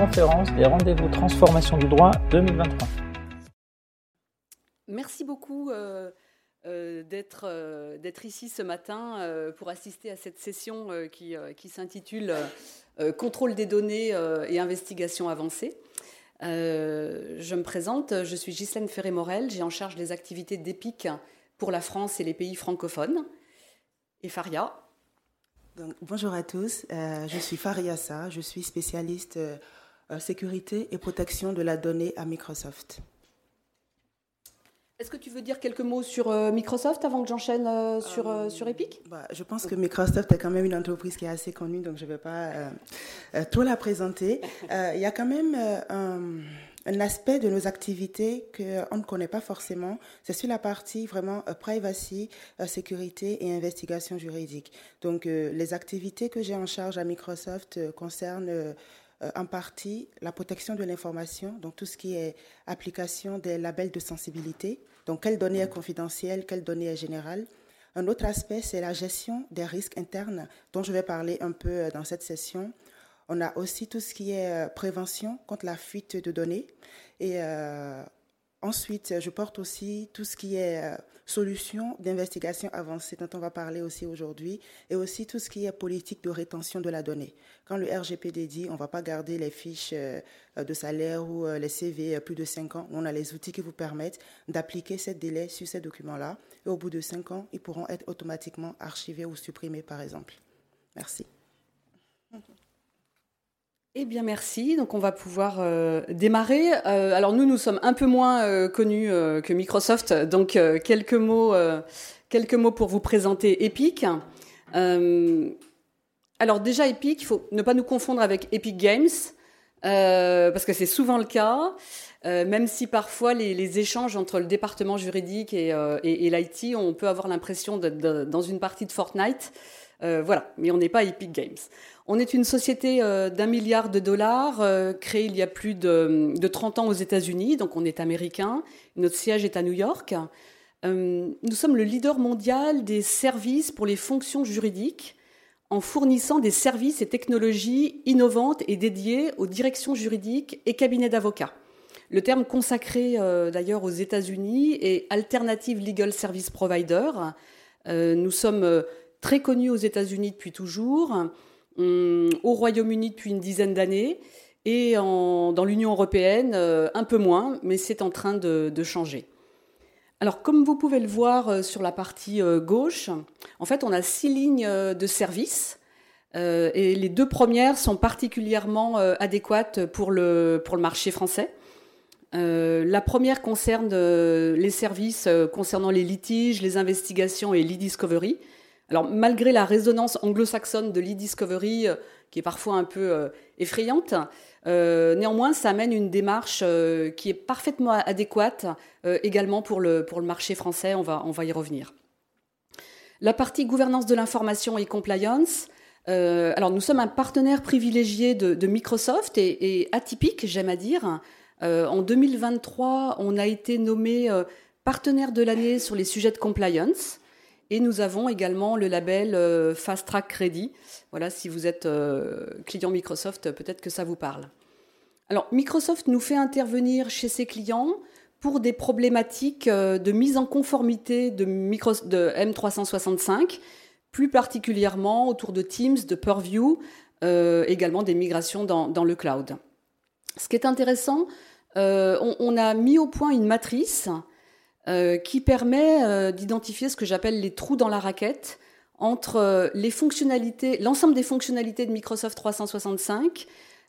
conférence des rendez-vous transformation du droit 2023. Merci beaucoup euh, euh, euh, d'être ici ce matin pour assister à cette session qui, qui s'intitule Contrôle des données et investigation avancée. je me présente, je suis Ghislaine Ferré-Morel, j'ai en charge les activités d'EPIC pour la France et les pays francophones. Et Faria, bonjour à tous, euh, je suis Faria Sa, je suis spécialiste euh, sécurité et protection de la donnée à Microsoft. Est-ce que tu veux dire quelques mots sur euh, Microsoft avant que j'enchaîne sur, sur Epic? bah, Je pense que Microsoft est quand même une entreprise qui est assez connue, donc je ne vais pas tout la présenter. Il y a quand même un un aspect de nos activités qu'on ne connaît pas forcément, c'est sur la partie vraiment euh, privacy, euh, sécurité et investigation juridique. Donc, euh, les activités que j'ai en charge à Microsoft concernent en partie la protection de l'information, donc tout ce qui est application des labels de sensibilité, donc quelle donnée est confidentielle, quelle donnée est générale. Un autre aspect, c'est la gestion des risques internes, dont je vais parler un peu dans cette session. On a aussi tout ce qui est euh, prévention contre la fuite de données. Et euh, ensuite, je porte aussi tout ce qui est euh, solution d'investigation avancée dont on va parler aussi aujourd'hui, et aussi tout ce qui est politique de rétention de la donnée. Quand le RGPD dit on ne va pas garder les fiches de salaire ou les CV plus de 5 ans, on a les outils qui vous permettent d'appliquer ces délais sur ces documents-là, et au bout de 5 ans, ils pourront être automatiquement archivés ou supprimés, par exemple. Merci. Eh bien, merci. Donc, on va pouvoir euh, démarrer. Euh, alors, nous, nous sommes un peu moins euh, connus que Microsoft. Donc, quelques mots, pour vous présenter Epic. alors, déjà, Epic, il faut ne pas nous confondre avec Epic Games, parce que c'est souvent le cas. même si parfois les, échanges entre le département juridique et l'IT, on peut avoir l'impression d'être dans une partie de Fortnite. voilà, mais on n'est pas Epic Games. On est une société euh, d'un milliard de dollars, euh, créée il y a plus de, 30 ans aux États-Unis, donc on est américain. Notre siège est à New York. Euh, nous sommes le leader mondial des services pour les fonctions juridiques en fournissant des services et technologies innovantes et dédiées aux directions juridiques et cabinets d'avocats. Le terme consacré d'ailleurs aux États-Unis est Alternative Legal Service Provider. nous sommes très connus aux États-Unis depuis toujours. Hum, au Royaume-Uni depuis une dizaine d'années et dans l'Union européenne euh, un peu moins, mais c'est en train de, changer. Alors, comme vous pouvez le voir euh, sur la partie euh, gauche, en fait, on a six lignes de service. et les deux premières sont particulièrement adéquates pour le, pour le marché français. la première concerne les services concernant les litiges, les investigations et l'e-discovery. Alors malgré la résonance anglo-saxonne de l'e-discovery, euh, qui est parfois un peu euh, effrayante, euh, néanmoins ça amène une démarche qui est parfaitement adéquate également pour le, marché français, on va, y revenir. La partie gouvernance de l'information et compliance, alors nous sommes un partenaire privilégié de, Microsoft et, et atypique, j'aime à dire. en 2023, on a été nommé partenaire de l'année sur les sujets de compliance. Et nous avons également le label euh, Fast Track Credit. Voilà, si vous êtes euh, client Microsoft, peut-être que ça vous parle. Alors, Microsoft nous fait intervenir chez ses clients pour des problématiques euh, de mise en conformité de, de M365, plus particulièrement autour de Teams, de Purview, également des migrations dans, le cloud. Ce qui est intéressant, on, a mis au point une matrice euh, qui permet euh, d'identifier ce que j'appelle les trous dans la raquette entre euh, les fonctionnalités, l'ensemble des fonctionnalités de Microsoft 365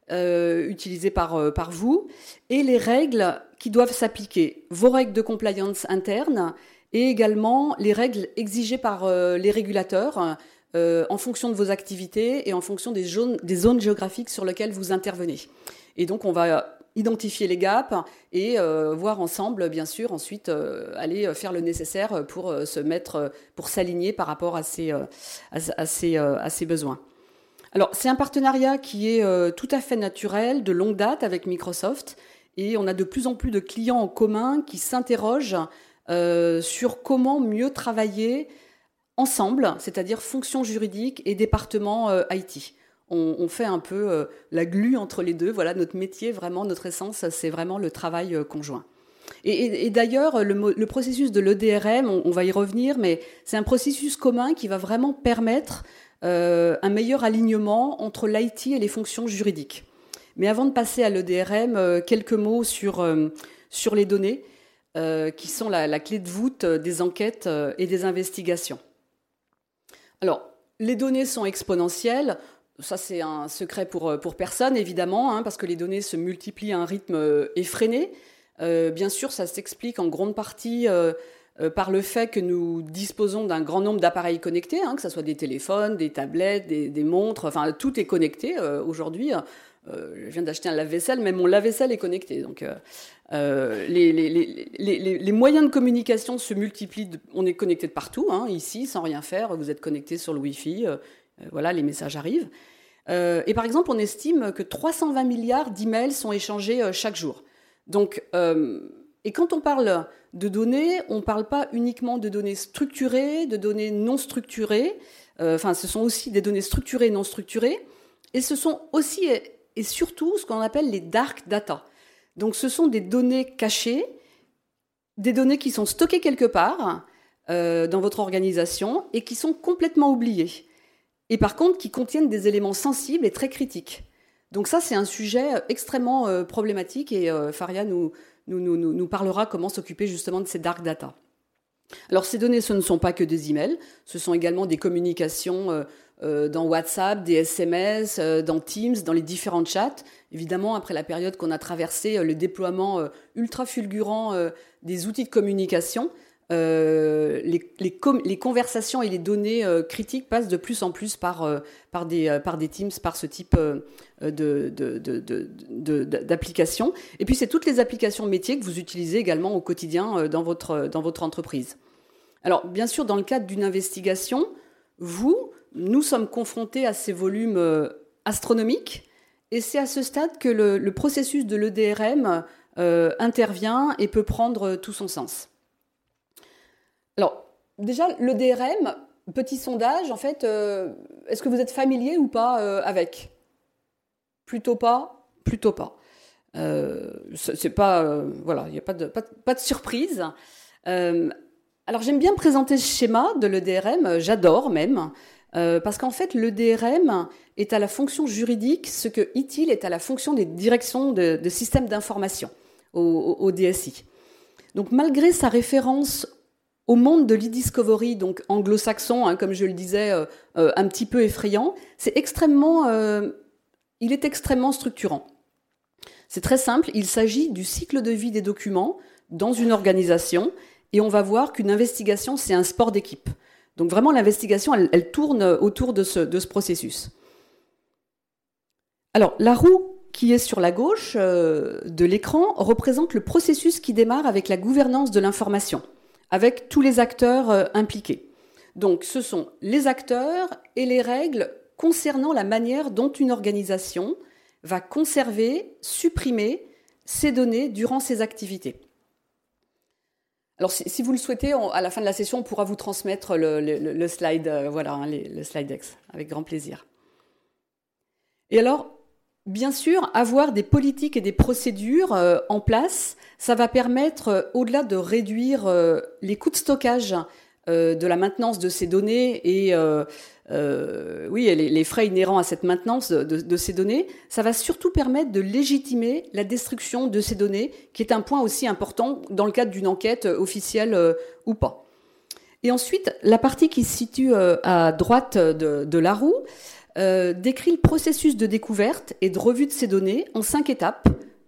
utilisées par, par vous et les règles qui doivent s'appliquer, vos règles de compliance interne et également les règles exigées par les régulateurs en fonction de vos activités et en fonction des zones, des zones géographiques sur lesquelles vous intervenez. Et donc on va identifier les gaps et euh, voir ensemble, bien sûr, ensuite euh, aller faire le nécessaire pour euh, se mettre, pour s'aligner par rapport à ces, à, ces, à ces besoins. Alors, c'est un partenariat qui est tout à fait naturel, de longue date avec Microsoft, et on a de plus en plus de clients en commun qui s'interrogent sur comment mieux travailler ensemble, c'est-à-dire fonction juridique et département IT. On, fait un peu la glue entre les deux. Voilà, notre métier, vraiment, notre essence, c'est vraiment le travail conjoint. Et, d'ailleurs, le, processus de l'EDRM, on, va y revenir, mais c'est un processus commun qui va vraiment permettre un meilleur alignement entre l'IT et les fonctions juridiques. Mais avant de passer à l'EDRM, quelques mots sur, sur les données. Euh, qui sont la, clé de voûte euh, des enquêtes euh, et des investigations. Alors, les données sont exponentielles. Ça, c'est un secret pour, pour personne, évidemment, hein, parce que les données se multiplient à un rythme effréné. bien sûr, ça s'explique en grande partie par le fait que nous disposons d'un grand nombre d'appareils connectés, hein, que ce soit des téléphones, des tablettes, des, montres, enfin, tout est connecté aujourd'hui. Euh, je viens d'acheter un lave-vaisselle, mais mon lave-vaisselle est connecté. Donc, euh, euh, les, moyens de communication se multiplient. on est connecté de partout, hein, ici, sans rien faire. Vous êtes connecté sur le Wi-Fi. voilà, les messages arrivent. Et par exemple, on estime que 320 milliards d'emails sont échangés chaque jour. Donc, et quand on parle de données, on ne parle pas uniquement de données structurées, de données non structurées. Enfin, ce sont aussi des données structurées et non structurées. Et ce sont aussi et surtout ce qu'on appelle les dark data. Donc ce sont des données cachées, des données qui sont stockées quelque part euh, dans votre organisation et qui sont complètement oubliées. Et par contre qui contiennent des éléments sensibles et très critiques. Donc ça c'est un sujet euh, extrêmement euh, problématique et Faria nous, parlera comment s'occuper justement de ces dark data. Alors ces données, ce ne sont pas que des emails, ce sont également des communications euh, dans WhatsApp, des SMS, euh, dans Teams, dans les différents chats. Évidemment, après la période qu'on a traversée, euh, le déploiement ultra fulgurant des outils de communication, les, les, conversations et les données critiques passent de plus en plus par, par, des, Teams, par ce type de, et puis, c'est toutes les applications métiers que vous utilisez également au quotidien dans, votre, entreprise. Alors, bien sûr, dans le cadre d'une investigation, vous, nous sommes confrontés à ces volumes euh, astronomiques et c'est à ce stade que le, processus de l'EDRM euh, intervient et peut prendre tout son sens. Alors, déjà, l'EDRM, petit sondage, en fait, euh, est-ce que vous êtes familier ou pas avec? Plutôt pas, plutôt pas. c'est pas, voilà, il n'y a pas de, surprise. alors, j'aime bien présenter ce schéma de l'EDRM, j'adore même. Euh, parce qu'en fait, le DRM est à la fonction juridique ce que ITIL est à la fonction des directions de, systèmes d'information au, DSI. Donc malgré sa référence au monde de l'e-discovery, donc anglo-saxon, hein, comme je le disais, euh, euh, un petit peu effrayant, c'est extrêmement, il est extrêmement structurant. C'est très simple, il s'agit du cycle de vie des documents dans une organisation, et on va voir qu'une investigation, c'est un sport d'équipe. Donc vraiment, l'investigation, elle, tourne autour de ce, processus. Alors, la roue qui est sur la gauche euh, de l'écran représente le processus qui démarre avec la gouvernance de l'information, avec tous les acteurs euh, impliqués. Donc, ce sont les acteurs et les règles concernant la manière dont une organisation va conserver, supprimer ces données durant ses activités. Alors, si, vous le souhaitez, à la fin de la session, on pourra vous transmettre le, slide, euh, voilà, hein, le slide X, avec grand plaisir. Et alors, bien sûr, avoir des politiques et des procédures euh, en place, ça va permettre, euh, au-delà de réduire les coûts de stockage de la maintenance de ces données et euh, oui, les, frais inhérents à cette maintenance de, ces données, ça va surtout permettre de légitimer la destruction de ces données, qui est un point aussi important dans le cadre d'une enquête officielle euh, ou pas. Et ensuite, la partie qui se situe euh, à droite de, la roue décrit le processus de découverte et de revue de ces données en cinq étapes,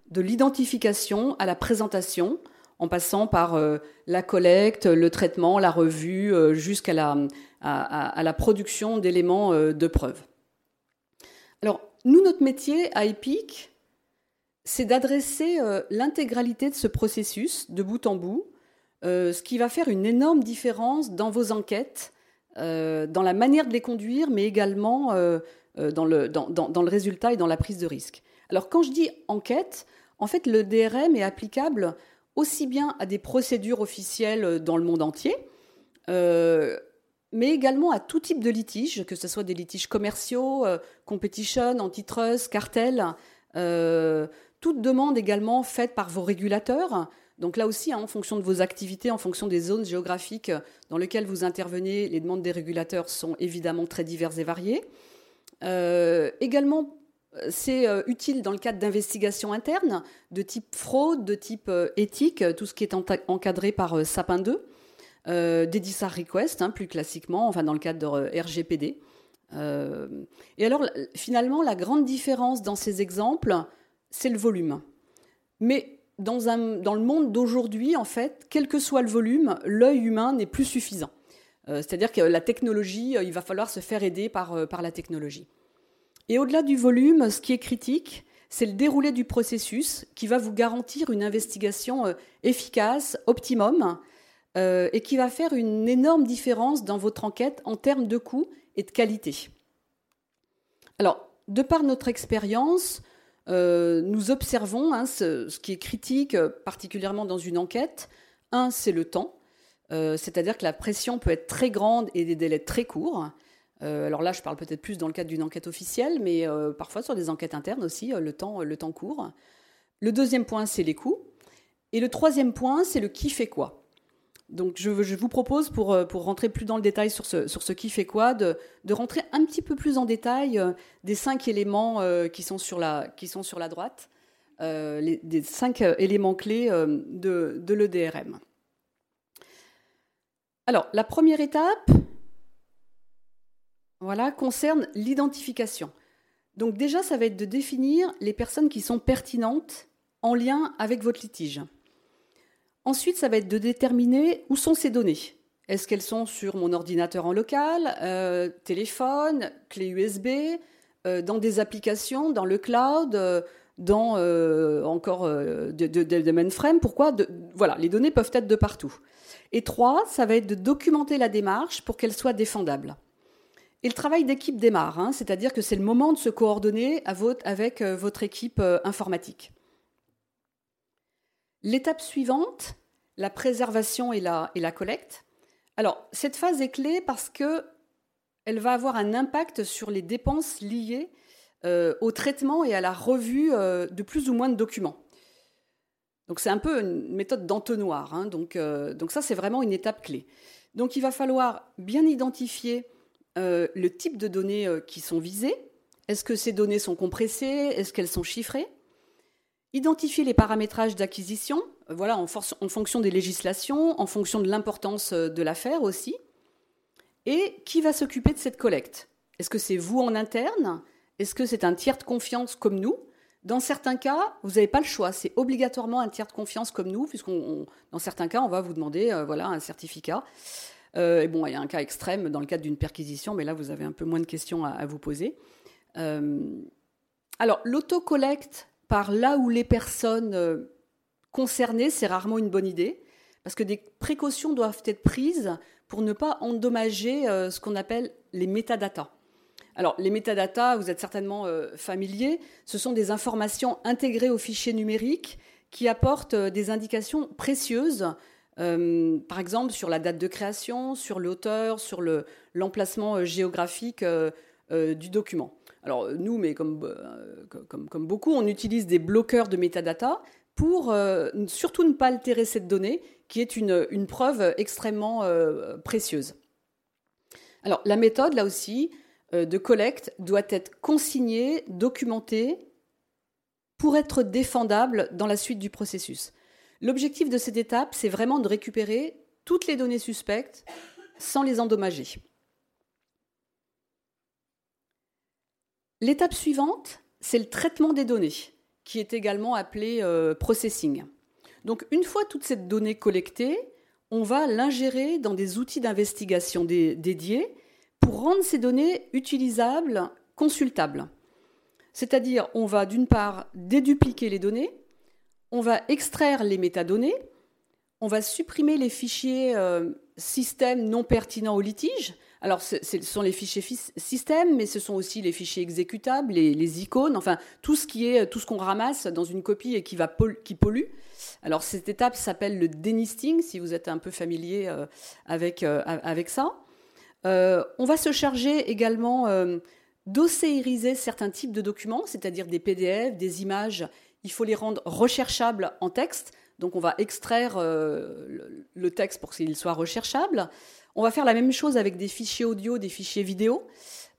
de l'identification à la présentation, en passant par la collecte, le traitement, la revue, jusqu'à la, à, la production d'éléments euh, de preuve. Alors, nous, notre métier à EPIC, c'est d'adresser euh, l'intégralité de ce processus de bout en bout, euh, ce qui va faire une énorme différence dans vos enquêtes, dans la manière de les conduire, mais également dans le, dans, le résultat et dans la prise de risque. Alors quand je dis enquête, en fait le DRM est applicable aussi bien à des procédures officielles dans le monde entier, mais également à tout type de litiges, que ce soit des litiges commerciaux, competition, antitrust, cartel, toute demande également faite par vos régulateurs. Donc là aussi, hein, en fonction de vos activités, en fonction des zones géographiques dans lesquelles vous intervenez, les demandes des régulateurs sont évidemment très diverses et variées. également c'est euh, utile dans le cadre d'investigations internes de type fraude, de type euh, éthique, tout ce qui est encadré par euh, Sapin 2, des DISAR request, hein, plus classiquement, enfin dans le cadre de RGPD. et alors, finalement, la grande différence dans ces exemples, c'est le volume. Mais dans, le monde d'aujourd'hui, en fait, quel que soit le volume, l'œil humain n'est plus suffisant. C'est-à-dire que la technologie, il va falloir se faire aider par la technologie. Et au-delà du volume, ce qui est critique, c'est le déroulé du processus qui va vous garantir une investigation euh, efficace, optimum, euh, et qui va faire une énorme différence dans votre enquête en termes de coût et de qualité. Alors, de par notre expérience, euh, nous observons hein, ce, qui est critique, particulièrement dans une enquête. Un, c'est le temps, c'est-à-dire que la pression peut être très grande et des délais très courts. Euh, alors là, je parle peut-être plus dans le cadre d'une enquête officielle, mais euh, parfois sur des enquêtes internes aussi, euh, le, temps, le temps court. Le deuxième point, c'est les coûts. Et le troisième point, c'est le qui fait quoi. Donc je, vous propose, pour, pour, rentrer plus dans le détail sur ce, sur ce qui fait quoi, de, rentrer un petit peu plus en détail des cinq éléments qui, sont sur la, qui sont sur la droite, des cinq éléments clés de, de l'EDRM. Alors, la première étape, voilà, concerne l'identification. Donc déjà, ça va être de définir les personnes qui sont pertinentes en lien avec votre litige. Ensuite, ça va être de déterminer où sont ces données. Est-ce qu'elles sont sur mon ordinateur en local, euh, téléphone, clé USB, euh, dans des applications, dans le cloud, euh, dans encore des de, de, mainframe? Pourquoi? Voilà, les données peuvent être de partout. Et trois, ça va être de documenter la démarche pour qu'elle soit défendable. Et le travail d'équipe démarre, hein, c'est-à-dire que c'est le moment de se coordonner avec votre équipe informatique. L'étape suivante, la préservation et la, collecte. Alors, cette phase est clé parce qu'elle va avoir un impact sur les dépenses liées euh, au traitement et à la revue de plus ou moins de documents. Donc, c'est un peu une méthode d'entonnoir. Hein, donc, donc, ça, c'est vraiment une étape clé. Donc, il va falloir bien identifier euh, le type de données euh, qui sont visées. Est-ce que ces données sont compressées? Est-ce qu'elles sont chiffrées? Identifier les paramétrages d'acquisition, euh, voilà, en, fonction des législations, en fonction de l'importance de l'affaire aussi. Et qui va s'occuper de cette collecte? Est-ce que c'est vous en interne? Est-ce que c'est un tiers de confiance comme nous? Dans certains cas, vous n'avez pas le choix. C'est obligatoirement un tiers de confiance comme nous, puisqu'on, dans certains cas, on va vous demander voilà, un certificat. Euh, et bon, il y a un cas extrême dans le cadre d'une perquisition, mais là, vous avez un peu moins de questions à, vous poser. Euh, alors, l'autocollecte par là où les personnes euh, concernées, c'est rarement une bonne idée, parce que des précautions doivent être prises pour ne pas endommager ce qu'on appelle les métadatas. Alors, les métadatas, vous êtes certainement familiers, ce sont des informations intégrées au fichier numérique qui apportent des indications précieuses euh, par exemple, sur la date de création, sur l'auteur, sur l'emplacement euh, géographique euh, du document. Alors nous, mais comme, comme, beaucoup, on utilise des bloqueurs de métadata pour surtout ne pas altérer cette donnée, qui est une, une preuve extrêmement précieuse. Alors la méthode, là aussi, de collecte doit être consignée, documentée, pour être défendable dans la suite du processus. L'objectif de cette étape, c'est vraiment de récupérer toutes les données suspectes sans les endommager. L'étape suivante, c'est le traitement des données, qui est également appelé euh, processing. Donc une fois toute cette donnée collectée, on va l'ingérer dans des outils d'investigation dédiés pour rendre ces données utilisables, consultables. C'est-à-dire, on va d'une part dédupliquer les données, on va extraire les métadonnées, on va supprimer les fichiers euh, système non pertinents au litige. Alors, ce sont les fichiers système, mais ce sont aussi les fichiers exécutables, les, icônes, enfin tout ce qui est tout ce qu'on ramasse dans une copie et qui va qui pollue. Alors cette étape s'appelle le denisting, si vous êtes un peu familier euh, avec euh, avec ça. on va se charger également d'océiriser certains types de documents, c'est-à-dire des PDF, des images. Il faut les rendre recherchables en texte. Donc on va extraire le texte pour qu'il soit recherchable. On va faire la même chose avec des fichiers audio, des fichiers vidéo.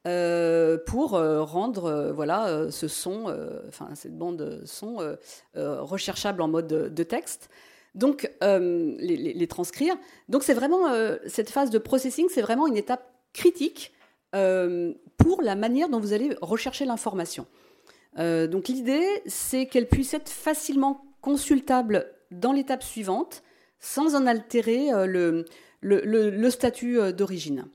Euh, pour euh, rendre euh, voilà ce son, enfin cette bande son recherchable en mode de, texte. Donc les, transcrire. Donc c'est vraiment cette phase de processing, c'est vraiment une étape critique pour la manière dont vous allez rechercher l'information. donc l'idée, c'est qu'elle puisse être facilement consultable dans l'étape suivante, sans en altérer le, le statut d'origine.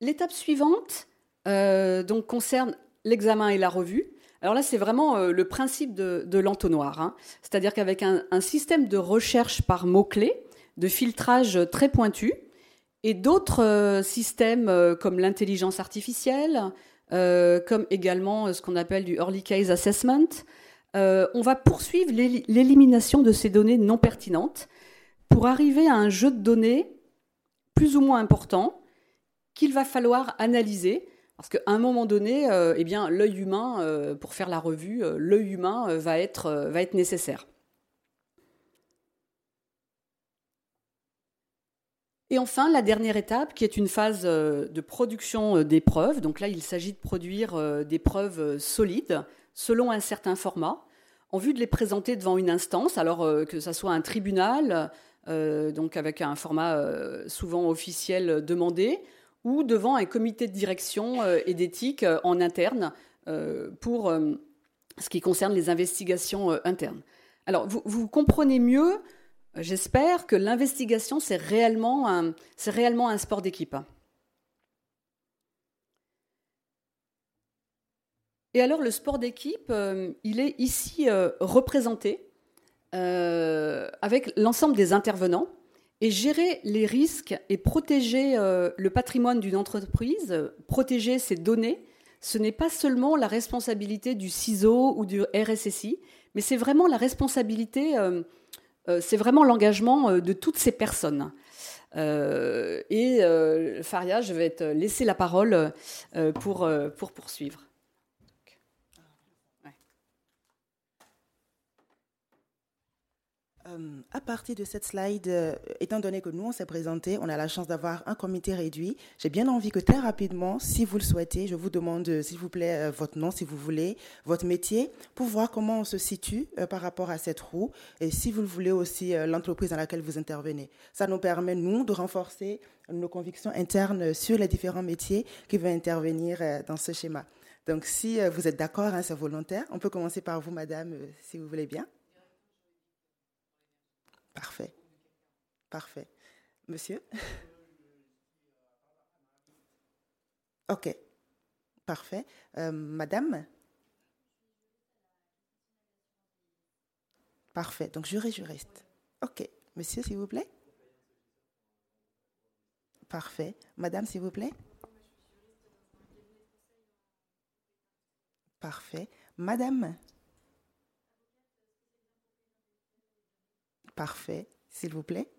L'étape suivante euh, donc, concerne l'examen et la revue. Alors là, c'est vraiment euh, le principe de, l'entonnoir. Hein. C'est-à-dire qu'avec un, système de recherche par mots-clés, de filtrage très pointu, et d'autres euh, systèmes comme l'intelligence artificielle, comme également ce qu'on appelle du early case assessment, on va poursuivre l'élimination de ces données non pertinentes pour arriver à un jeu de données plus ou moins important qu'il va falloir analyser. Parce qu'à un moment donné, euh, eh l'œil humain, euh, pour faire la revue, euh, l'œil humain va, être, va être nécessaire. Et enfin, la dernière étape, qui est une phase de production des preuves. Donc là, il s'agit de produire des preuves solides, selon un certain format, en vue de les présenter devant une instance, alors que ce soit un tribunal, donc avec un format souvent officiel demandé, ou devant un comité de direction euh, et d'éthique euh, en interne euh, pour ce qui concerne les investigations internes. Alors, vous, comprenez mieux, j'espère, que l'investigation, c'est réellement, réellement un sport d'équipe. Et alors, le sport d'équipe, il est ici représenté avec l'ensemble des intervenants et gérer les risques et protéger euh, le patrimoine d'une entreprise, protéger ses données, ce n'est pas seulement la responsabilité du CISO ou du RSSI, mais c'est vraiment la responsabilité, euh, euh, c'est vraiment l'engagement de toutes ces personnes. et Faria, je vais te laisser la parole pour poursuivre. Euh, à partir de cette slide, euh, étant donné que nous, on s'est présenté, on a la chance d'avoir un comité réduit. J'ai bien envie que très rapidement, si vous le souhaitez, je vous demande, euh, s'il vous plaît, votre nom, si vous voulez, votre métier, pour voir comment on se situe par rapport à cette roue, et si vous le voulez aussi, l'entreprise dans laquelle vous intervenez. Ça nous permet, nous, de renforcer nos convictions internes sur les différents métiers qui vont intervenir dans ce schéma. Donc, si vous êtes d'accord, hein, c'est volontaire, on peut commencer par vous, madame, si vous voulez bien. Parfait. Parfait. Monsieur? Ok. Parfait. Euh, madame? Parfait. Donc, juré, juriste. Ok. Monsieur, s'il vous plaît? Parfait. Madame, s'il vous plaît? Parfait. Madame? Parfait. S'il vous plaît.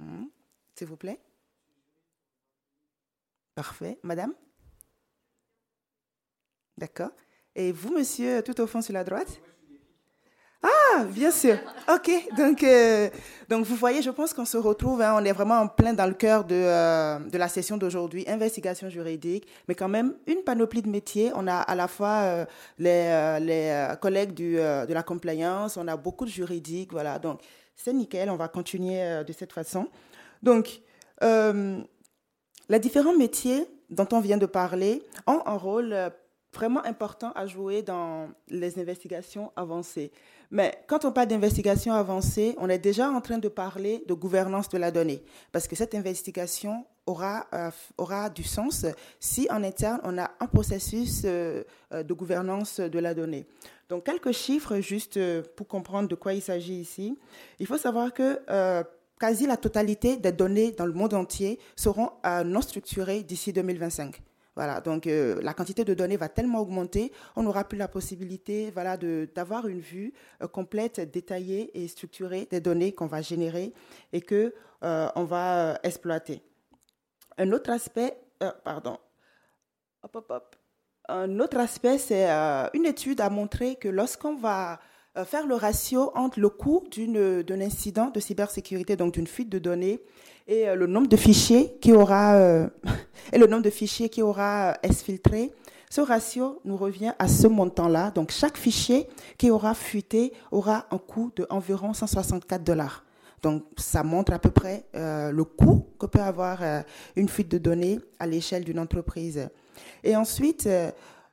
Hmm. S'il vous plaît. Parfait. Madame? D'accord. Et vous, monsieur, tout au fond sur la droite? Ah, bien sûr. OK. Donc, euh, donc vous voyez, je pense qu'on se retrouve, hein, on est vraiment en plein dans le cœur de, euh, de la session d'aujourd'hui, investigation juridique, mais quand même une panoplie de métiers. On a à la fois euh, les, les collègues du, de la compliance, on a beaucoup de juridiques, voilà. Donc, c'est nickel, on va continuer de cette façon. Donc, les différents métiers dont on vient de parler ont un rôle vraiment important à jouer dans les investigations avancées. Mais quand on parle d'investigation avancée, on est déjà en train de parler de gouvernance de la donnée, parce que cette investigation aura, euh, aura du sens si en interne, on a un processus euh, euh, de gouvernance de la donnée. Donc, quelques chiffres juste pour comprendre de quoi il s'agit ici. Il faut savoir que quasi la totalité des données dans le monde entier seront non structurées d'ici 2025. Voilà, donc euh, la quantité de données va tellement augmenter, on n'aura plus la possibilité voilà, d'avoir une vue euh, complète, détaillée et structurée des données qu'on va générer et que euh, on va exploiter. Un autre aspect, pardon, hop, hop, hop. Un autre aspect, c'est une étude a montré que lorsqu'on va faire le ratio entre le coût d'un incident de cybersécurité, donc d'une fuite de données, et euh, le nombre de fichiers qui aura euh, et le nombre de fichiers qui aura euh, exfiltré. Ce ratio nous revient à ce montant-là. Donc chaque fichier qui aura fuité aura un coût de environ 164 dollars. Donc ça montre à peu près le coût que peut avoir une fuite de données à l'échelle d'une entreprise. Et ensuite,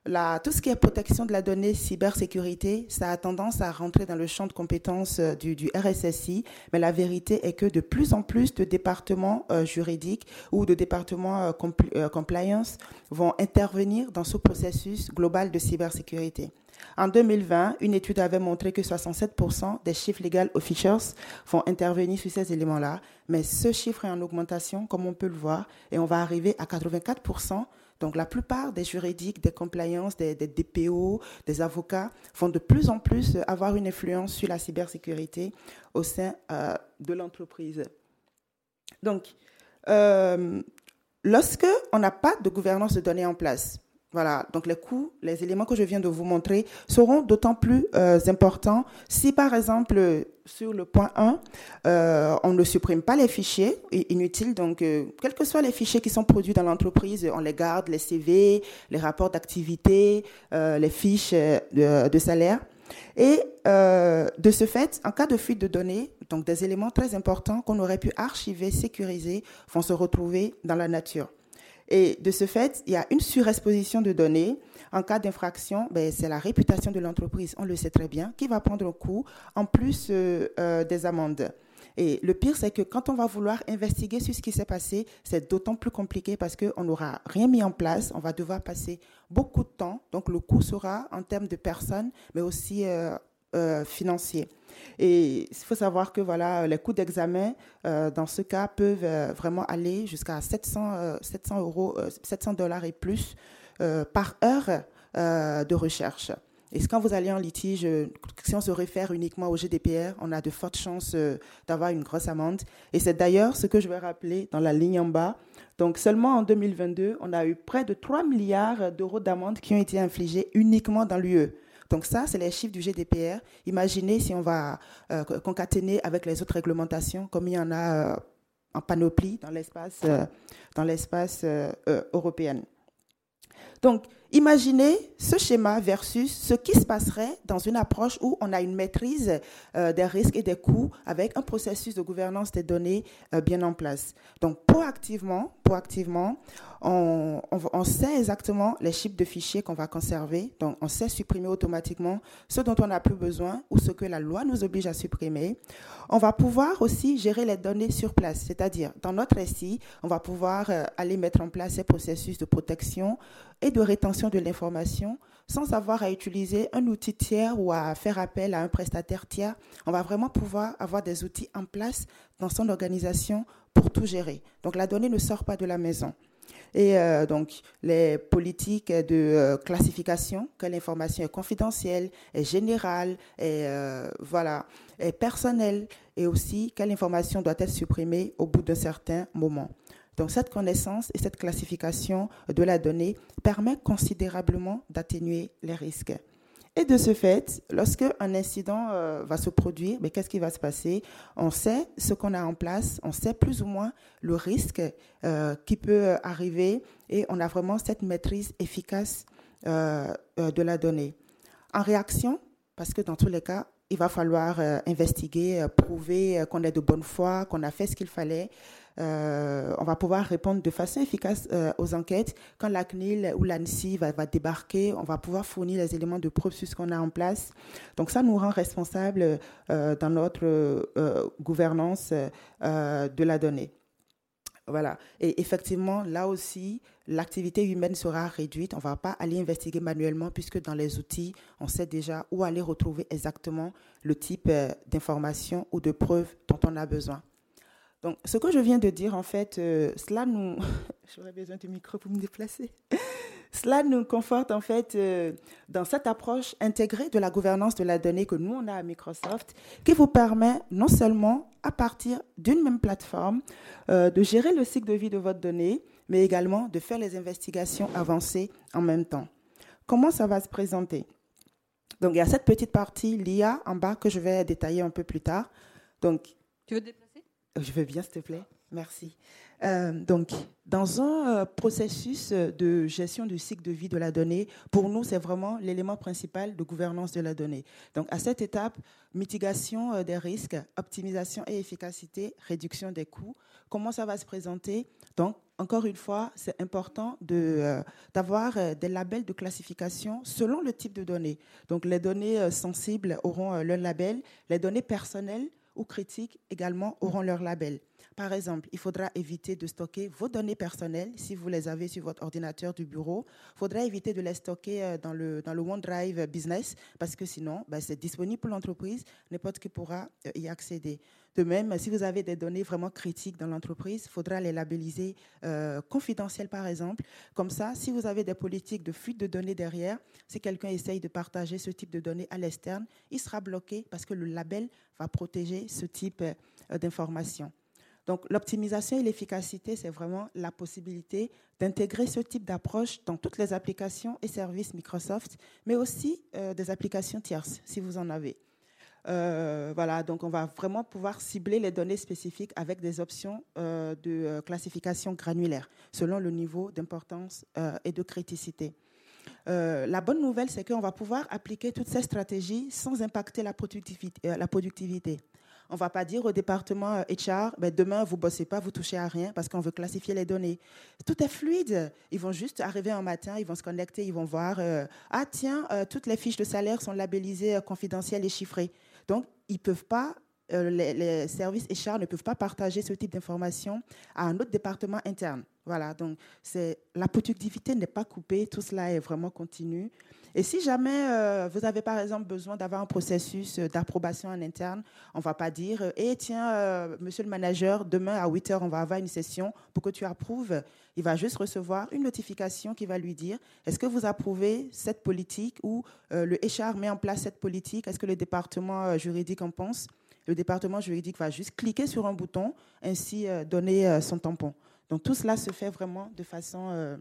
tout ce qui est protection de la donnée, cybersécurité, ça a tendance à rentrer dans le champ de compétences euh, du, RSSI, mais la vérité est que de plus en plus de départements euh, juridiques ou de départements euh, compliance vont intervenir dans ce processus global de cybersécurité. En 2020, une étude avait montré que 67% des chiffres legal officers vont intervenir sur ces éléments-là, mais ce chiffre est en augmentation, comme on peut le voir, et on va arriver à 84% donc la plupart des juridiques, des compliances, des, DPO, des avocats vont de plus en plus avoir une influence sur la cybersécurité au sein euh, de l'entreprise. Donc, euh, lorsque on n'a pas de gouvernance de données en place, voilà, donc les coûts, les éléments que je viens de vous montrer seront d'autant plus euh, importants si par exemple sur le point 1, euh, on ne supprime pas les fichiers inutiles, donc euh, quels que soient les fichiers qui sont produits dans l'entreprise, on les garde, les CV, les rapports d'activité, les fiches de, de, salaire. Et de ce fait, en cas de fuite de données, donc des éléments très importants qu'on aurait pu archiver, sécuriser, vont se retrouver dans la nature. Et de ce fait, il y a une surexposition de données. En cas d'infraction, ben, c'est la réputation de l'entreprise, on le sait très bien, qui va prendre le coup, en plus euh, euh, des amendes. Et le pire, c'est que quand on va vouloir investiguer sur ce qui s'est passé, c'est d'autant plus compliqué parce qu'on n'aura rien mis en place. On va devoir passer beaucoup de temps. Donc, le coût sera en termes de personnes, mais aussi euh, financier. Et il faut savoir que voilà, les coûts d'examen, euh, dans ce cas, peuvent euh, vraiment aller jusqu'à 700, 700 euh, euros, 700 dollars et plus par heure de recherche. Et quand vous allez en litige, si on se réfère uniquement au GDPR, on a de fortes chances d'avoir une grosse amende. Et c'est d'ailleurs ce que je vais rappeler dans la ligne en bas. Donc seulement en 2022, on a eu près de 3 milliards d'euros d'amende qui ont été infligés uniquement dans l'UE. Donc ça, c'est les chiffres du GDPR. Imaginez si on va euh, concaténer avec les autres réglementations, comme il y en a euh, en panoplie dans l'espace euh, dans l'espace européen. Donc, imaginez ce schéma versus ce qui se passerait dans une approche où on a une maîtrise des risques et des coûts avec un processus de gouvernance des données bien en place. Donc, proactivement, proactivement, on, sait exactement les chiffres de fichiers qu'on va conserver. Donc, on sait supprimer automatiquement ce dont on n'a plus besoin ou ce que la loi nous oblige à supprimer. On va pouvoir aussi gérer les données sur place, c'est-à-dire dans notre SI, on va pouvoir euh, aller mettre en place ces processus de protection et de rétention de l'information sans avoir à utiliser un outil tiers ou à faire appel à un prestataire tiers. On va vraiment pouvoir avoir des outils en place dans son organisation pour tout gérer. Donc la donnée ne sort pas de la maison. Et euh, donc, les politiques de euh, classification, que l'information est confidentielle, est générale, est, euh, voilà, est personnelle, et aussi quelle information doit être supprimée au bout d'un certain moment. Donc, cette connaissance et cette classification de la donnée permet considérablement d'atténuer les risques. Et de ce fait, lorsque un incident euh, va se produire, mais qu'est-ce qui va se passer? On sait ce qu'on a en place, on sait plus ou moins le risque euh, qui peut arriver et on a vraiment cette maîtrise efficace euh, de la donnée. En réaction, parce que dans tous les cas, il va falloir investiguer, prouver qu'on est de bonne foi, qu'on a fait ce qu'il fallait. Euh, on va pouvoir répondre de façon efficace euh, aux enquêtes. Quand la CNIL ou l'ANSI va, débarquer, on va pouvoir fournir les éléments de preuve sur ce qu'on a en place. Donc ça nous rend responsables euh, dans notre gouvernance de la donnée. Voilà. Et effectivement, là aussi, l'activité humaine sera réduite. On ne va pas aller investiguer manuellement puisque dans les outils, on sait déjà où aller retrouver exactement le type d'information ou de preuves dont on a besoin. Donc, ce que je viens de dire, en fait, euh, cela nous. J'aurais besoin du micro pour me déplacer. cela nous conforte en fait euh, dans cette approche intégrée de la gouvernance de la donnée que nous on a à Microsoft, qui vous permet non seulement à partir d'une même plateforme euh, de gérer le cycle de vie de votre donnée, mais également de faire les investigations avancées en même temps. Comment ça va se présenter? Donc il y a cette petite partie l'IA en bas que je vais détailler un peu plus tard. Donc tu veux Je veux bien, s'il te plaît. Merci. Euh, donc, dans un euh, processus de gestion du cycle de vie de la donnée, pour nous, c'est vraiment l'élément principal de gouvernance de la donnée. Donc, à cette étape, mitigation euh, des risques, optimisation et efficacité, réduction des coûts. Comment ça va se présenter? Donc, encore une fois, c'est important d'avoir des labels de classification selon le type de données. Donc, les données sensibles auront leur label, les données personnelles ou critiques également auront leur label. Par exemple, il faudra éviter de stocker vos données personnelles si vous les avez sur votre ordinateur du bureau. Il faudra éviter de les stocker euh, dans le, dans le OneDrive Business parce que sinon, ben, c'est disponible pour l'entreprise, n'importe qui pourra euh, y accéder. De même, si vous avez des données vraiment critiques dans l'entreprise, il faudra les labelliser euh, confidentielles, par exemple. Comme ça, si vous avez des politiques de fuite de données derrière, si quelqu'un essaye de partager ce type de données à l'externe, il sera bloqué parce que le label va protéger ce type d'informations. Donc l'optimisation et l'efficacité, c'est vraiment la possibilité d'intégrer ce type d'approche dans toutes les applications et services Microsoft, mais aussi euh, des applications tierces, si vous en avez. Euh, voilà, donc on va vraiment pouvoir cibler les données spécifiques avec des options euh, de classification granulaire, selon le niveau d'importance et de criticité. la bonne nouvelle, c'est qu'on va pouvoir appliquer toutes ces stratégies sans impacter la productivité. La productivité. On ne va pas dire au département HR, euh, ben demain, vous ne bossez pas, vous touchez à rien parce qu'on veut classifier les données. Tout est fluide. Ils vont juste arriver un matin, ils vont se connecter, ils vont voir, euh, ah tiens, euh, toutes les fiches de salaire sont labellisées confidentielles et chiffrées. Donc, ils peuvent pas les, les, services HR ne peuvent pas partager ce type d'informations à un autre département interne. Voilà, donc la productivité n'est pas coupée, tout cela est vraiment continu. Et si jamais euh, vous avez par exemple besoin d'avoir un processus euh, d'approbation en interne, on ne va pas dire Eh tiens, euh, monsieur le manager, demain à 8 heures, on va avoir une session pour que tu approuves. Il va juste recevoir une notification qui va lui dire Est-ce que vous approuvez cette politique ou le HR met en place cette politique? Est-ce que le département juridique en pense? Le département juridique va juste cliquer sur un bouton, ainsi donner son tampon. Donc tout cela se fait vraiment de façon,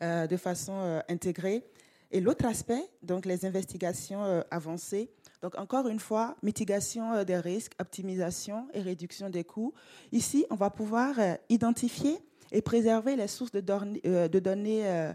de façon intégrée. Et l'autre aspect, donc les investigations euh, avancées, donc encore une fois, mitigation euh, des risques, optimisation et réduction des coûts. Ici, on va pouvoir euh, identifier et préserver les sources de données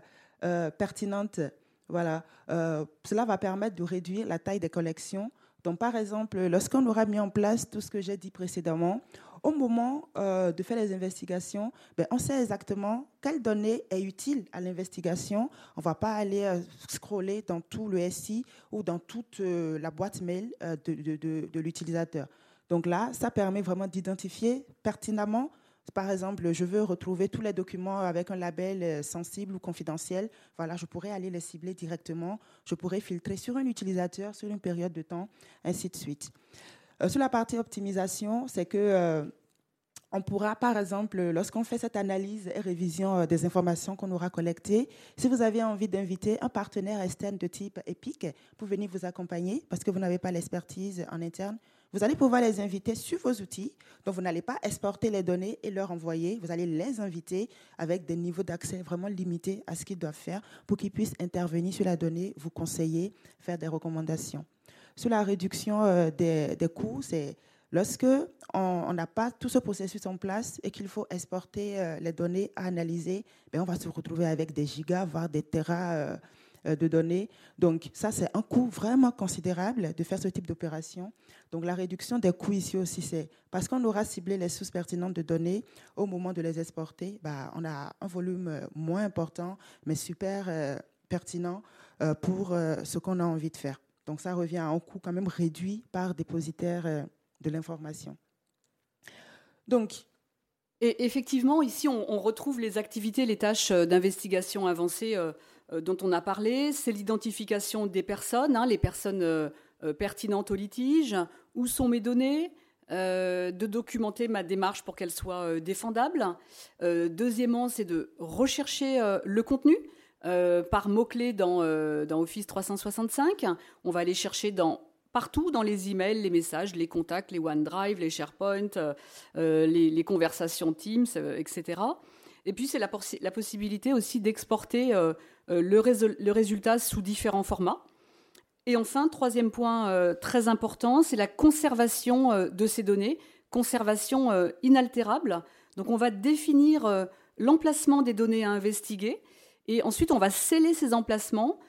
pertinentes. Voilà. cela va permettre de réduire la taille des collections. Donc, par exemple, lorsqu'on aura mis en place tout ce que j'ai dit précédemment, au moment euh, de faire les investigations, ben, on sait exactement quelle donnée est utile à l'investigation. On ne va pas aller euh, scroller dans tout le SI ou dans toute euh, la boîte mail de, l'utilisateur. Donc là, ça permet vraiment d'identifier pertinemment par exemple, je veux retrouver tous les documents avec un label sensible ou confidentiel. Voilà, je pourrais aller les cibler directement. Je pourrais filtrer sur un utilisateur, sur une période de temps, ainsi de suite. Euh, sur la partie optimisation, c'est que euh, on pourra, par exemple, lorsqu'on fait cette analyse et révision euh, des informations qu'on aura collectées, si vous avez envie d'inviter un partenaire externe de type EPIC pour venir vous accompagner, parce que vous n'avez pas l'expertise en interne, vous allez pouvoir les inviter sur vos outils. Donc, vous n'allez pas exporter les données et leur envoyer. Vous allez les inviter avec des niveaux d'accès vraiment limités à ce qu'ils doivent faire pour qu'ils puissent intervenir sur la donnée, vous conseiller, faire des recommandations sur la réduction euh, des, coûts, c'est lorsque on n'a pas tout ce processus en place et qu'il faut exporter euh, les données à analyser, ben on va se retrouver avec des gigas, voire des terras euh, de données. Donc ça, c'est un coût vraiment considérable de faire ce type d'opération. Donc la réduction des coûts ici aussi, c'est parce qu'on aura ciblé les sources pertinentes de données au moment de les exporter, bah, on a un volume moins important, mais super pertinent pour ce qu'on a envie de faire. Donc ça revient à un coût quand même réduit par dépositaire euh, de l'information. Donc, effectivement, ici, on, retrouve les activités, les tâches euh, d'investigation avancées euh, dont on a parlé. C'est l'identification des personnes, hein, les personnes pertinentes au litige. Où sont mes données? De documenter ma démarche pour qu'elle soit défendable. deuxièmement, c'est de rechercher le contenu. Par mots-clés dans, dans Office 365. On va aller chercher partout dans les emails, les messages, les contacts, les OneDrive, les SharePoint, les, conversations Teams, etc. Et puis c'est la, possibilité aussi d'exporter le, le, résultat sous différents formats. Et enfin, troisième point euh, très important, c'est la conservation euh, de ces données, conservation euh, inaltérable. Donc on va définir l'emplacement des données à investiguer et ensuite on va sceller ces emplacements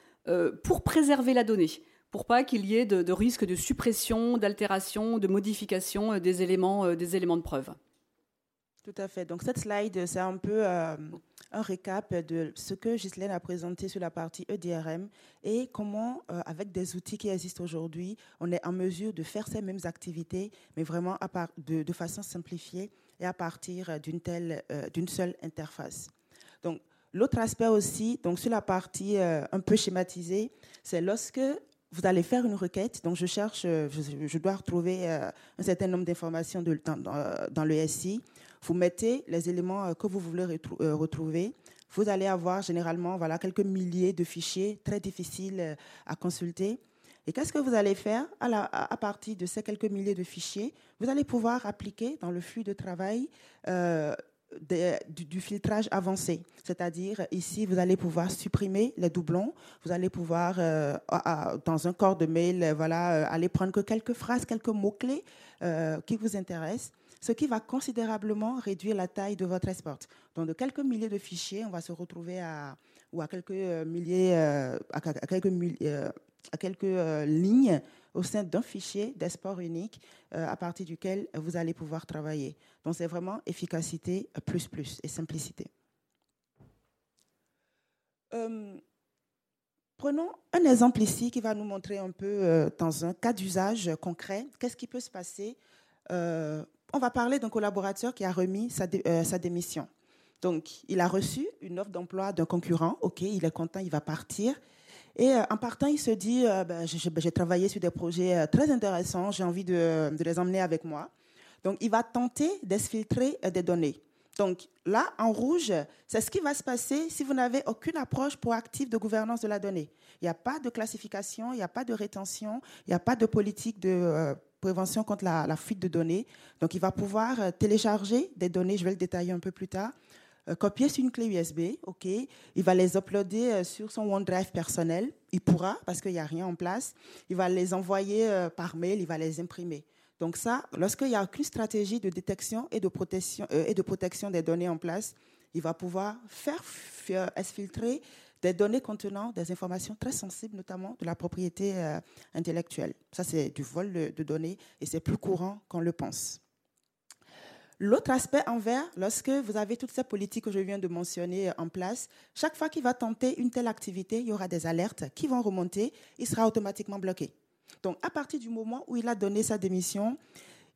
pour préserver la donnée, pour pas qu'il y ait de, de risque de suppression, d'altération, de modification des éléments, des éléments de preuve. Tout à fait. Donc cette slide, c'est un peu un récap de ce que Ghislaine a présenté sur la partie EDRM et comment, euh, avec des outils qui existent aujourd'hui, on est en mesure de faire ces mêmes activités, mais vraiment de, façon simplifiée et à partir d'une telle, euh, d'une seule interface. Donc, l'autre aspect aussi, donc sur la partie euh, un peu schématisée, c'est lorsque vous allez faire une requête. Donc, je cherche, je, dois retrouver un certain nombre d'informations dans, le SI. Vous mettez les éléments euh, que vous voulez euh, retrouver. Vous allez avoir généralement voilà, quelques milliers de fichiers très difficiles euh, à consulter. Et qu'est-ce que vous allez faire à, partir de ces quelques milliers de fichiers? Vous allez pouvoir appliquer dans le flux de travail du, filtrage avancé. C'est-à-dire, ici, vous allez pouvoir supprimer les doublons. Vous allez pouvoir, dans un corps de mail, voilà, aller prendre que quelques phrases, quelques mots-clés qui vous intéressent ce qui va considérablement réduire la taille de votre export. Donc, de quelques milliers de fichiers, on va se retrouver à, ou à quelques euh, milliers, euh, euh, à quelques lignes au sein d'un fichier d'export unique à partir duquel vous allez pouvoir travailler. Donc, c'est vraiment efficacité plus plus et simplicité. Prenons un exemple ici qui va nous montrer un peu dans un cas d'usage concret qu'est-ce qui peut se passer on va parler d'un collaborateur qui a remis euh, sa, démission. Donc, il a reçu une offre d'emploi d'un concurrent. OK, il est content, il va partir. Et euh, en partant, il se dit, euh, ben, j'ai travaillé sur des projets très intéressants, j'ai envie de, les emmener avec moi. Donc, il va tenter d'exfiltrer des données. Donc, là, en rouge, c'est ce qui va se passer si vous n'avez aucune approche proactive de gouvernance de la donnée. Il n'y a pas de classification, il n'y a pas de rétention, il n'y a pas de politique de prévention contre la, fuite de données. Donc, il va pouvoir euh, télécharger des données, je vais le détailler un peu plus tard, euh, copier sur une clé USB, OK. Il va les uploader euh, sur son OneDrive personnel. Il pourra, parce qu'il n'y a rien en place. Il va les envoyer par mail, il va les imprimer. Donc ça, lorsqu'il n'y a aucune stratégie de détection et de protection, et de protection des données en place, il va pouvoir faire exfiltrer des données contenant des informations très sensibles, notamment de la propriété euh, intellectuelle. Ça, c'est du vol de, données et c'est plus courant qu'on le pense. L'autre aspect en vert, lorsque vous avez toutes ces politiques que je viens de mentionner en place, chaque fois qu'il va tenter une telle activité, il y aura des alertes qui vont remonter, il sera automatiquement bloqué. Donc, à partir du moment où il a donné sa démission,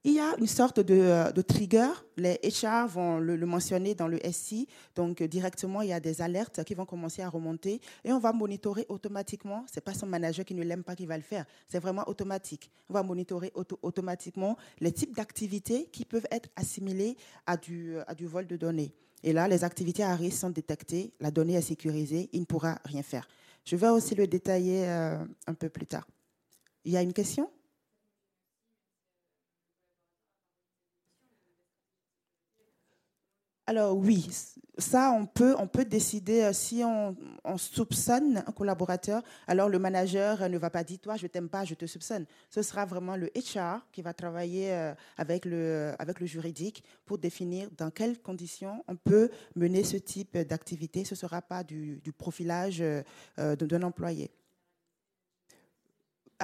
il y a une sorte de, euh, trigger. Les HR vont le, mentionner dans le SI. Donc, directement, il y a des alertes qui vont commencer à remonter et on va monitorer automatiquement. Ce n'est pas son manager qui ne l'aime pas qui va le faire. C'est vraiment automatique. On va monitorer automatiquement les types d'activités qui peuvent être assimilées à du, à du vol de données. Et là, les activités à risque sont détectées. La donnée est sécurisée. Il ne pourra rien faire. Je vais aussi le détailler euh, un peu plus tard. Il y a une question? Alors oui, ça on peut on peut décider euh, si on, soupçonne un collaborateur, alors le manager ne va pas dire toi je t'aime pas, je te soupçonne. Ce sera vraiment le HR qui va travailler euh, avec le avec le juridique pour définir dans quelles conditions on peut mener ce type d'activité. Ce ne sera pas du, profilage euh, d'un employé.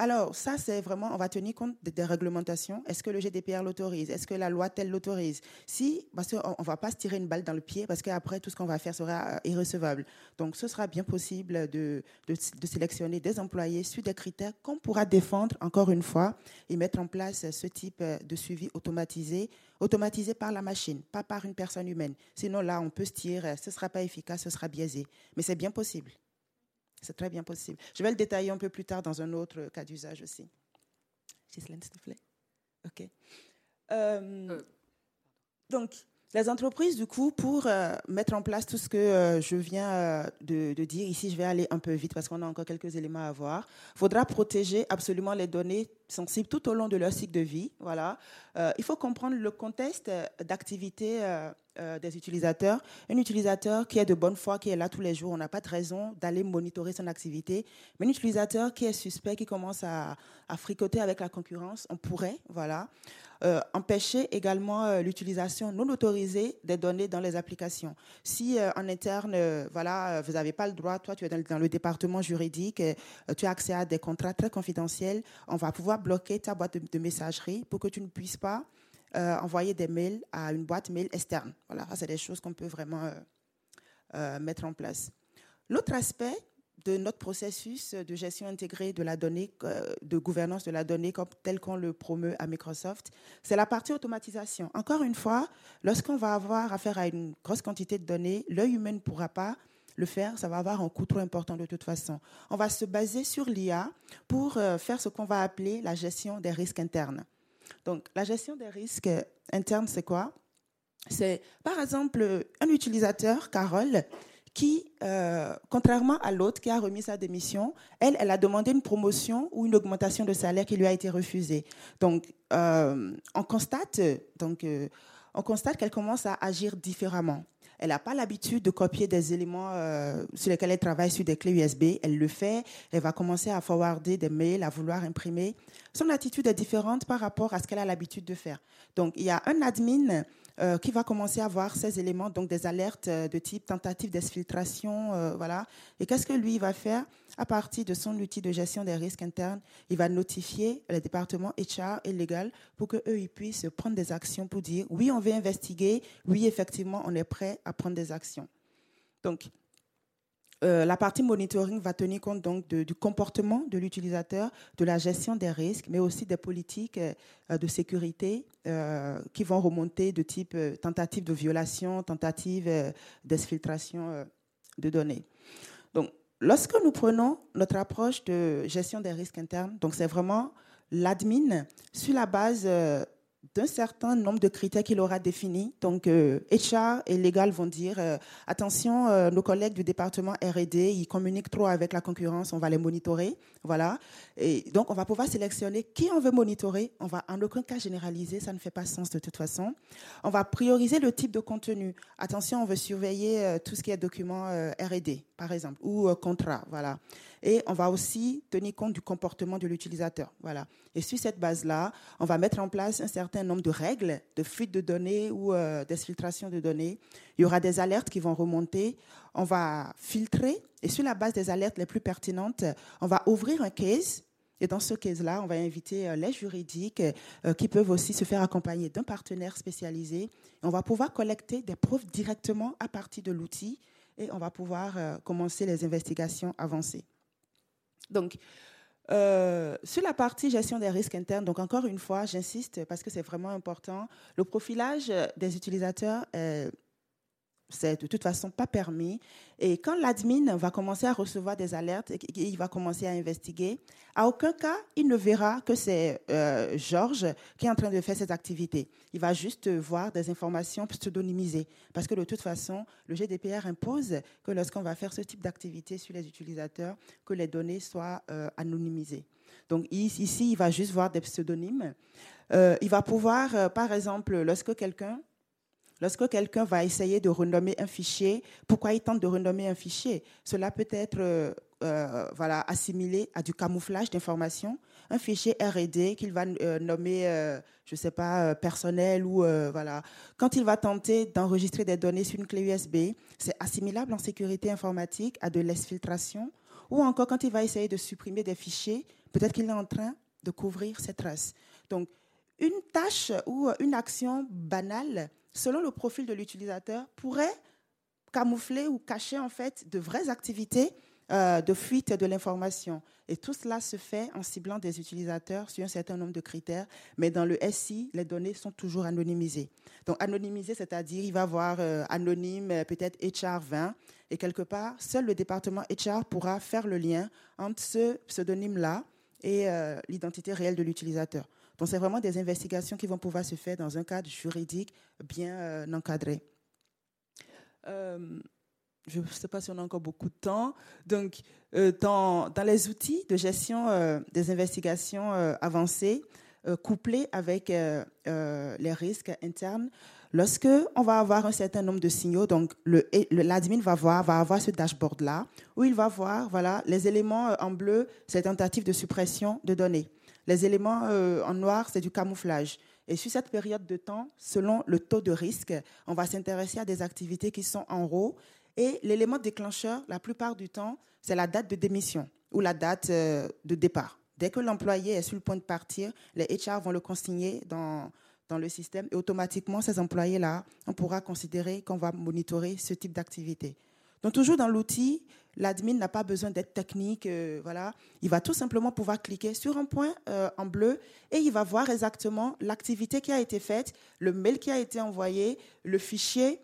Alors, ça, c'est vraiment, on va tenir compte des, réglementations. Est-ce que le GDPR l'autorise? Est-ce que la loi telle l'autorise? Si, parce qu'on ne va pas se tirer une balle dans le pied, parce qu'après, tout ce qu'on va faire sera euh, irrecevable. Donc, ce sera bien possible de, sélectionner des employés sur des critères qu'on pourra défendre, encore une fois, et mettre en place ce type euh, de suivi automatisé, automatisé par la machine, pas par une personne humaine. Sinon, là, on peut se tirer, ce ne sera pas efficace, ce sera biaisé. Mais c'est bien possible. C'est très bien possible. Je vais le détailler un peu plus tard dans un autre cas d'usage aussi. Ghislaine, s'il te plaît. OK. donc, les entreprises, du coup, pour euh, mettre en place tout ce que euh, je viens euh, de, dire, ici je vais aller un peu vite parce qu'on a encore quelques éléments à voir, faudra protéger absolument les données sensibles tout au long de leur cycle de vie. Voilà. il faut comprendre le contexte d'activité des utilisateurs. Un utilisateur qui est de bonne foi, qui est là tous les jours, on n'a pas de raison d'aller monitorer son activité. Mais un utilisateur qui est suspect, qui commence à, à fricoter avec la concurrence, on pourrait, voilà. Euh, empêcher également euh, l'utilisation non autorisée des données dans les applications. Si euh, en interne, voilà, vous n'avez pas le droit, toi tu es dans, le département juridique, tu as accès à des contrats très confidentiels, on va pouvoir bloquer ta boîte de, messagerie pour que tu ne puisses pas envoyer des mails à une boîte mail externe. Voilà, c'est des choses qu'on peut vraiment mettre en place. L'autre aspect, de notre processus de gestion intégrée de la donnée, euh, de gouvernance de la donnée tel qu'on le promeut à Microsoft, c'est la partie automatisation. Encore une fois, lorsqu'on va avoir affaire à une grosse quantité de données, l'œil humain ne pourra pas le faire, ça va avoir un coût trop important de toute façon. On va se baser sur l'IA pour euh, faire ce qu'on va appeler la gestion des risques internes. Donc, la gestion des risques internes, c'est quoi? C'est, par exemple, un utilisateur, Carole, qui, euh, contrairement à l'autre qui a remis sa démission, elle, elle a demandé une promotion ou une augmentation de salaire qui lui a été refusée. Donc, euh, on constate, donc, on constate qu'elle commence à agir différemment. Elle n'a pas l'habitude de copier des éléments sur lesquels elle travaille sur des clés USB. Elle le fait. Elle va commencer à forwarder des mails, à vouloir imprimer. Son attitude est différente par rapport à ce qu'elle a l'habitude de faire. Donc, il y a un admin euh, qui va commencer à voir ces éléments, donc des alertes euh, de type tentative d'exfiltration, euh, voilà. Et qu'est-ce que lui va faire? À partir de son outil de gestion des risques internes Il va notifier les départements HR et légal pour que eux ils puissent prendre des actions pour dire oui, on veut investiguer, oui, effectivement, on est prêt à prendre des actions. Donc, euh, la partie monitoring va tenir compte donc du comportement de l'utilisateur, de la gestion des risques, mais aussi des politiques euh, de sécurité euh, qui vont remonter de type tentative de violation, tentative d'exfiltration de données. Donc, lorsque nous prenons notre approche de gestion des risques internes, donc c'est vraiment l'admin sur la base d'un certain nombre de critères qu'il aura définis. Donc, euh, et légal vont dire euh, attention, euh, nos collègues du département R&D, ils communiquent trop avec la concurrence, on va les monitorer, voilà. Et donc, on va pouvoir sélectionner qui on veut monitorer. On va en aucun cas généraliser, ça ne fait pas sens de toute façon. On va prioriser le type de contenu. Attention, on veut surveiller tout ce qui est document R&D, par exemple, ou contrat, voilà. Et on va aussi tenir compte du comportement de l'utilisateur, voilà. Et sur cette base-là, on va mettre en place un certain nombre de règles de fuite de données ou euh, d'exfiltration de données. Il y aura des alertes qui vont remonter. On va filtrer et sur la base des alertes les plus pertinentes, on va ouvrir un case et dans ce case-là, on va inviter euh, les juridiques euh, qui peuvent aussi se faire accompagner d'un partenaire spécialisé. on va pouvoir collecter des preuves directement à partir de l'outil et on va pouvoir commencer les investigations avancées. Donc, euh, sur la partie gestion des risques internes, donc encore une fois, j'insiste parce que c'est vraiment important, le profilage des utilisateurs est c'est de toute façon pas permis. Et quand l'admin va commencer à recevoir des alertes, il va commencer à investiguer, à aucun cas, il ne verra que c'est euh, Georges qui est en train de faire cette activité. Il va juste voir des informations pseudonymisées. Parce que de toute façon, le GDPR impose que lorsqu'on va faire ce type d'activité sur les utilisateurs, que les données soient euh, anonymisées. Donc ici, il va juste voir des pseudonymes. Euh, il va pouvoir, par exemple, lorsque quelqu'un Lorsque quelqu'un va essayer de renommer un fichier, pourquoi il tente de renommer un fichier? Cela peut être euh, euh, voilà, assimilé à du camouflage d'informations. Un fichier R&D qu'il va euh, nommer, je ne sais pas, personnel ou voilà. Quand il va tenter d'enregistrer des données sur une clé USB, c'est assimilable en sécurité informatique à de l'exfiltration. Ou encore quand il va essayer de supprimer des fichiers, peut-être qu'il est en train de couvrir ses traces. Donc, une tâche ou une action banale selon le profil de l'utilisateur, pourrait camoufler ou cacher en fait de vraies activités euh, de fuite de l'information. Et tout cela se fait en ciblant des utilisateurs sur un certain nombre de critères, mais dans le SI, les données sont toujours anonymisées. Donc anonymisé, c'est-à-dire il va avoir euh, anonyme euh, peut-être HR 20, et quelque part, seul le département HR pourra faire le lien entre ce pseudonyme-là et l'identité réelle de l'utilisateur. Donc, c'est vraiment des investigations qui vont pouvoir se faire dans un cadre juridique bien encadré. je ne sais pas si on a encore beaucoup de temps. Donc, dans, dans, les outils de gestion des investigations avancées, couplés avec les risques internes, Lorsque on va avoir un certain nombre de signaux, donc l'admin va voir, va avoir ce dashboard là où il va voir, voilà, les éléments euh, en bleu, c'est tentative de suppression de données. Les éléments euh, en noir, c'est du camouflage. Et sur cette période de temps, selon le taux de risque, on va s'intéresser à des activités qui sont en haut. Et l'élément déclencheur, la plupart du temps, c'est la date de démission ou la date euh, de départ. Dès que l'employé est sur le point de partir, les HR vont le consigner dans, dans le système et automatiquement, ces employés-là, on pourra considérer qu'on va monitorer ce type d'activité. Donc toujours dans l'outil, l'admin n'a pas besoin d'être technique, euh, voilà. Il va tout simplement pouvoir cliquer sur un point euh, en bleu et il va voir exactement l'activité qui a été faite, le mail qui a été envoyé, le fichier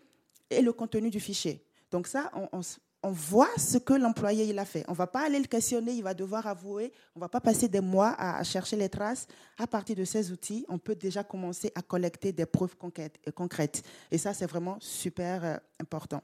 et le contenu du fichier. Donc ça, on, voit ce que l'employé il a fait. On va pas aller le questionner, il va devoir avouer. On va pas passer des mois à, chercher les traces. À partir de ces outils, on peut déjà commencer à collecter des preuves concrètes. Et ça, c'est vraiment super euh, important.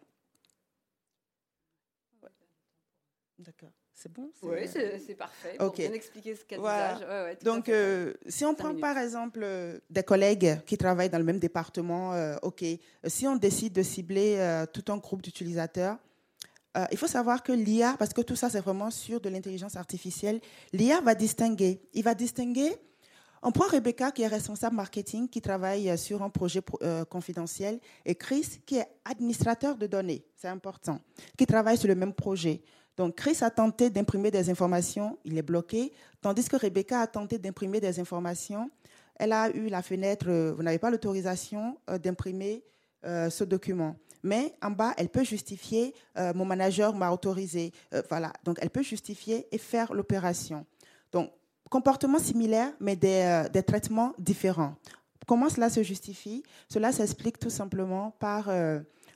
D'accord. C'est bon Oui, c'est parfait. Pour bien expliquer ce qu'elle voilà. Donc, euh, si on prend par exemple euh, des collègues qui travaillent dans le même département, OK, si on décide de cibler tout un groupe d'utilisateurs, euh, il faut savoir que l'IA, parce que tout ça c'est vraiment sur de l'intelligence artificielle, l'IA va distinguer. Il va distinguer. On prend Rebecca qui est responsable marketing, qui travaille sur un projet euh, confidentiel, et Chris qui est administrateur de données, c'est important, qui travaille sur le même projet. Donc Chris a tenté d'imprimer des informations, il est bloqué, tandis que Rebecca a tenté d'imprimer des informations. Elle a eu la fenêtre, euh, vous n'avez pas l'autorisation d'imprimer ce document mais en bas, elle peut justifier, euh, mon manager m'a autorisé, euh, voilà. Donc, elle peut justifier et faire l'opération. Donc, comportement similaire, mais des, euh, des, traitements différents. Comment cela se justifie? Cela s'explique tout simplement par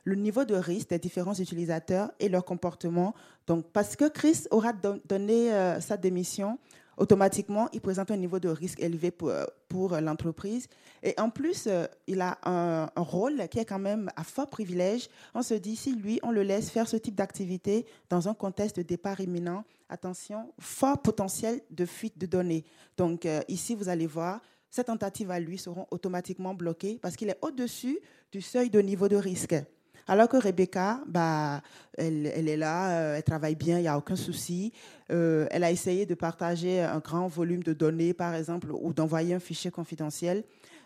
le niveau de risque des différents utilisateurs et leur comportement. Donc, parce que Chris aura donné sa démission, automatiquement, il présente un niveau de risque élevé pour, pour l'entreprise. Et en plus, euh, il a un, rôle qui est quand même à fort privilège. On se dit, si lui, on le laisse faire ce type d'activité dans un contexte de départ imminent, attention, fort potentiel de fuite de données. Donc euh, ici, vous allez voir, ces tentatives à lui seront automatiquement bloquées parce qu'il est au-dessus du seuil de niveau de risque. Alors que Rebecca, bah, elle, est là, euh, elle travaille bien, il n'y a aucun souci. Euh, elle a essayé de partager un grand volume de données, par exemple, ou d'envoyer un fichier confidentiel.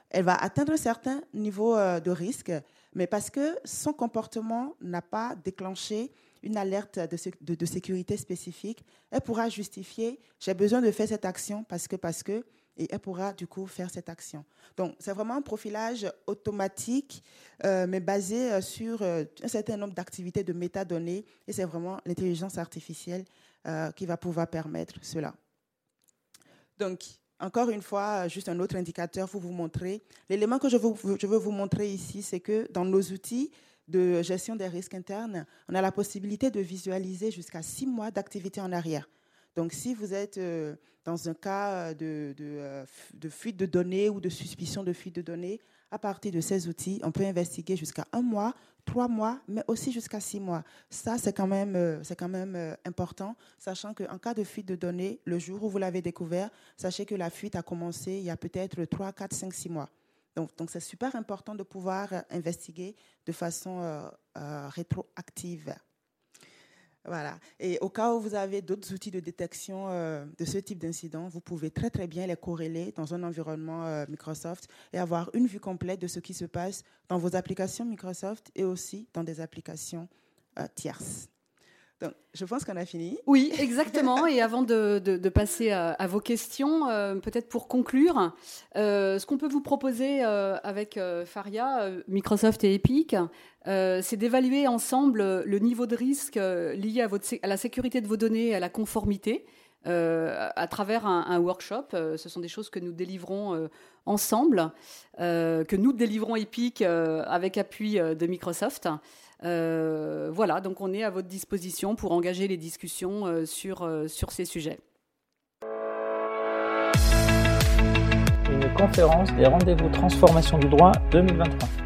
Elle va atteindre un certain niveau euh, de risque, mais parce que son comportement n'a pas déclenché une alerte de, de sécurité spécifique, elle pourra justifier j'ai besoin de faire cette action parce que parce que et elle pourra du coup faire cette action. Donc c'est vraiment un profilage automatique, euh, mais basé euh, sur euh, un certain nombre d'activités de métadonnées, et c'est vraiment l'intelligence artificielle qui va pouvoir permettre cela. Donc encore une fois, juste un autre indicateur pour vous montrer. L'élément que je veux, je veux vous montrer ici, c'est que dans nos outils de gestion des risques internes, on a la possibilité de visualiser jusqu'à six mois d'activité en arrière. Donc, si vous êtes euh, dans un cas de, euh, de, fuite de données ou de suspicion de fuite de données, à partir de ces outils, on peut investiguer jusqu'à un mois, trois mois, mais aussi jusqu'à six mois. Ça, c'est quand même, euh, c'est quand même important, sachant qu'en cas de fuite de données, le jour où vous l'avez découvert, sachez que la fuite a commencé il y a peut-être trois, quatre, cinq, six mois. Donc c'est super important de pouvoir investiguer de façon rétroactive. Voilà. Et au cas où vous avez d'autres outils de détection euh, de ce type d'incident, vous pouvez très très bien les corréler dans un environnement euh, Microsoft et avoir une vue complète de ce qui se passe dans vos applications Microsoft et aussi dans des applications euh, tierces. Je pense qu'on a fini. Oui, exactement. et avant de, passer à, vos questions, peut-être pour conclure, ce qu'on peut vous proposer avec Faria, Microsoft et Epic, euh, c'est d'évaluer ensemble le niveau de risque euh, lié à, la sécurité de vos données et à la conformité euh, à travers un, workshop. ce sont des choses que nous délivrons ensemble, que nous délivrons Epic avec appui de Microsoft. Voilà, donc on est à votre disposition pour engager les discussions sur, sur ces sujets. conférence des rendez-vous transformation du droit 2023.